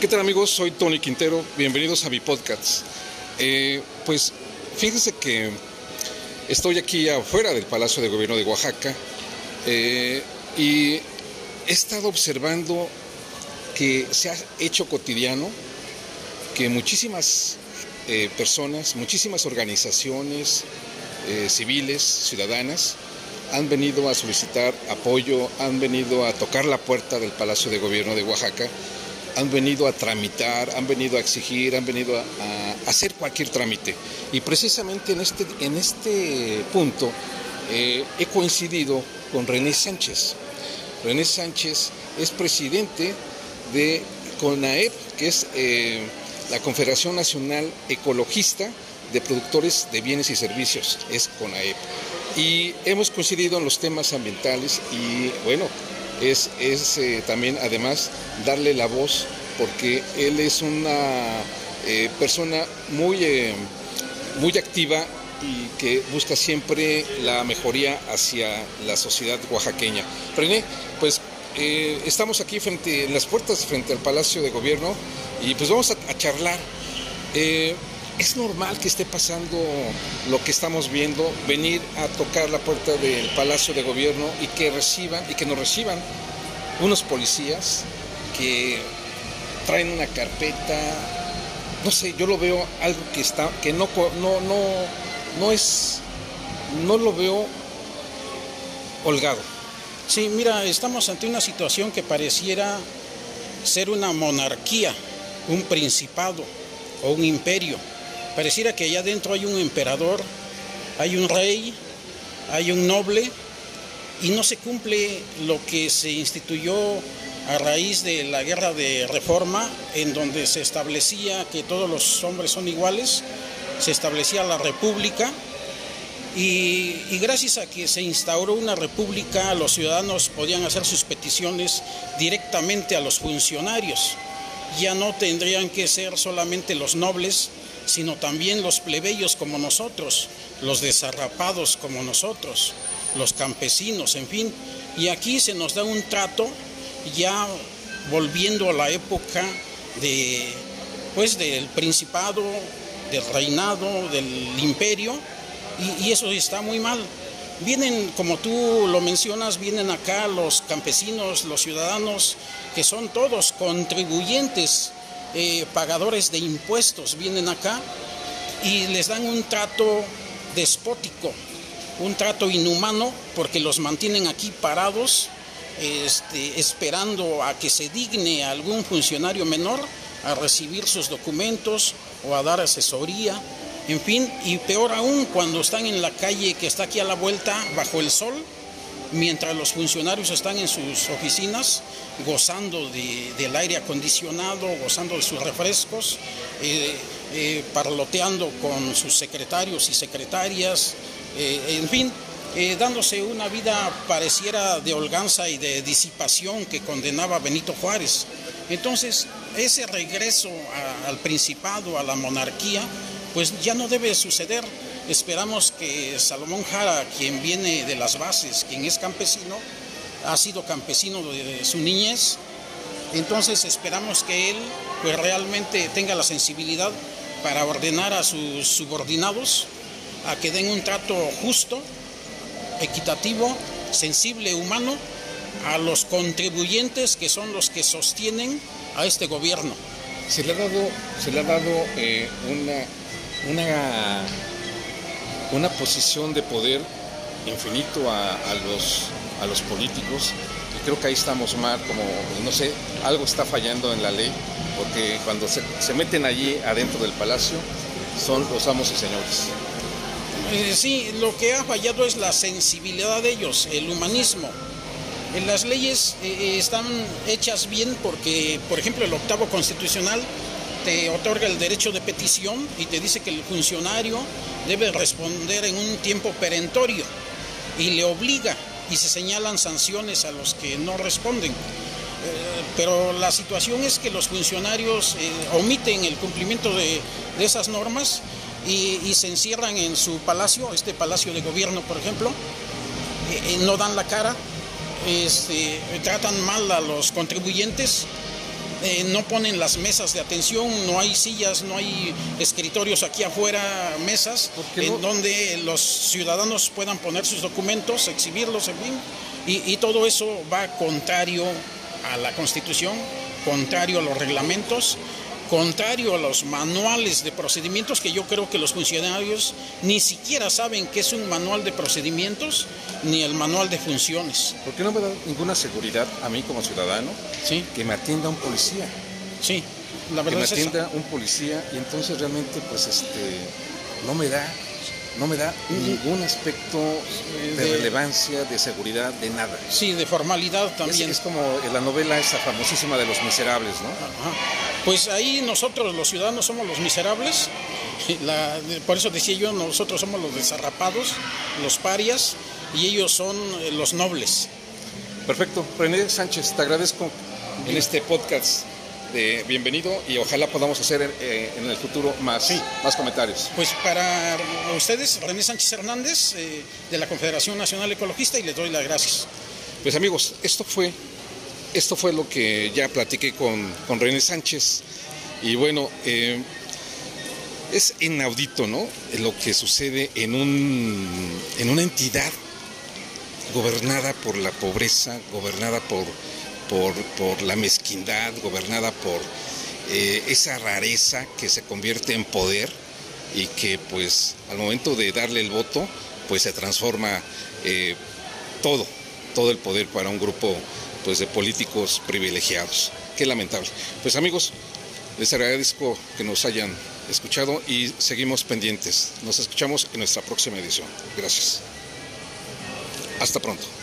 ¿Qué tal amigos? Soy Tony Quintero, bienvenidos a mi podcast. Eh, pues fíjense que estoy aquí afuera del Palacio de Gobierno de Oaxaca eh, y he estado observando que se ha hecho cotidiano que muchísimas eh, personas, muchísimas organizaciones civiles, ciudadanas, han venido a solicitar apoyo, han venido a tocar la puerta del Palacio de Gobierno de Oaxaca, han venido a tramitar, han venido a exigir, han venido a, hacer cualquier trámite. Y precisamente en este, en este punto eh, he coincidido con René Sánchez. René Sánchez es presidente de CONAEP, que es eh, la Confederación Nacional Ecologista de Productores de Bienes y Servicios, es CONAEP y hemos coincidido en los temas ambientales y bueno, es, eh, también además darle la voz porque él es una eh, persona muy, eh, muy activa y que busca siempre la mejoría hacia la sociedad oaxaqueña. René, pues estamos aquí frente, en las puertas frente al Palacio de Gobierno y pues vamos a charlar es normal que esté pasando lo que estamos viendo, venir a tocar la puerta del Palacio de Gobierno y que reciban y que nos reciban unos policías que traen una carpeta, no sé, yo lo veo algo que está que no no no no es no lo veo holgado. Sí, mira, estamos ante una situación que pareciera ser una monarquía, un principado o un imperio Pareciera que allá adentro hay un emperador, hay un rey, hay un noble y no se cumple lo que se instituyó a raíz de la guerra de reforma en donde se establecía que todos los hombres son iguales, se establecía la república y, y, gracias a que se instauró una república los ciudadanos podían hacer sus peticiones directamente a los funcionarios. Ya no tendrían que ser solamente los nobles sino también los plebeyos como nosotros, los desarrapados como nosotros, los campesinos, en fin. Y aquí se nos da un trato ya volviendo a la época de pues del principado, del reinado, del imperio, y, y eso está muy mal. Vienen, como tú lo mencionas, vienen acá los campesinos, los ciudadanos, que son todos contribuyentes eh, pagadores de impuestos vienen acá y les dan un trato despótico, un trato inhumano, porque los mantienen aquí parados, este, esperando a que se digne algún funcionario menor a recibir sus documentos o a dar asesoría, en fin, y peor aún cuando están en la calle que está aquí a la vuelta bajo el sol, mientras los funcionarios están en sus oficinas gozando del aire acondicionado, gozando de sus refrescos, eh, eh, parloteando con sus secretarios y secretarias, eh, en fin, dándose una vida pareciera de holganza y de disipación que condenaba Benito Juárez. Entonces, ese regreso al principado, a la monarquía, pues ya no debe suceder Esperamos que Salomón Jara, quien viene de las bases, quien es campesino, ha sido campesino de su niñez, entonces esperamos que él pues realmente tenga la sensibilidad para ordenar a sus subordinados a que den un trato justo, equitativo, sensible, humano a los contribuyentes que son los que sostienen a este gobierno. Se le ha dado, se le ha dado eh, una, una una posición de poder infinito a, los, a los políticos y creo que ahí estamos mal, como, no sé, algo está fallando en la ley, porque cuando se, se meten allí adentro del palacio son los amos y señores. Eh, sí, lo que ha fallado es la sensibilidad de ellos, el humanismo. En las leyes eh, eh, están hechas bien porque, por ejemplo, el octavo constitucional te otorga el derecho de petición y te dice que el funcionario debe responder en un tiempo perentorio y le obliga y se señalan sanciones a los que no responden. Eh, pero la situación es que los funcionarios eh, omiten el cumplimiento de, esas normas y, se encierran en su palacio, este palacio de gobierno, por ejemplo, no dan la cara, este, tratan mal a los contribuyentes, eh, no ponen las mesas de atención, no hay sillas, no hay escritorios aquí afuera, mesas, en donde los ciudadanos puedan poner sus documentos, exhibirlos, en fin, y, y todo eso va contrario a la Constitución, contrario a los reglamentos contrario a los manuales de procedimientos que yo creo que los funcionarios ni siquiera saben qué es un manual de procedimientos ni el manual de funciones. ¿Por qué no me da ninguna seguridad a mí como ciudadano sí. que me atienda un policía? Sí, la verdad que me atienda un policía y entonces realmente pues este no me da no me da ningún aspecto de, relevancia, de seguridad, de nada. Sí, de formalidad también. Es, como la novela esa famosísima de los miserables, ¿no? Pues ahí nosotros los ciudadanos somos los miserables, por eso decía yo, nosotros somos los desarrapados, los parias, y ellos son eh, los nobles. Perfecto. René Sánchez, te agradezco en este podcast de bienvenido y ojalá podamos hacer eh, en el futuro más, más comentarios. Pues para ustedes, René Sánchez Hernández, eh, de la Confederación Nacional Ecologista, y les doy las gracias. Pues amigos, esto fue, esto fue lo que ya platiqué con, con René Sánchez. Y bueno, eh, es inaudito, ¿no? Lo que sucede en, un, en una entidad gobernada por la pobreza, gobernada por por, la mezquindad, gobernada por eh, esa rareza que se convierte en poder y que pues al momento de darle el voto pues se transforma eh, todo, todo el poder para un grupo pues de políticos privilegiados. Qué lamentable. Pues amigos, les agradezco que nos hayan escuchado y seguimos pendientes. Nos escuchamos en nuestra próxima edición. Gracias. Hasta pronto.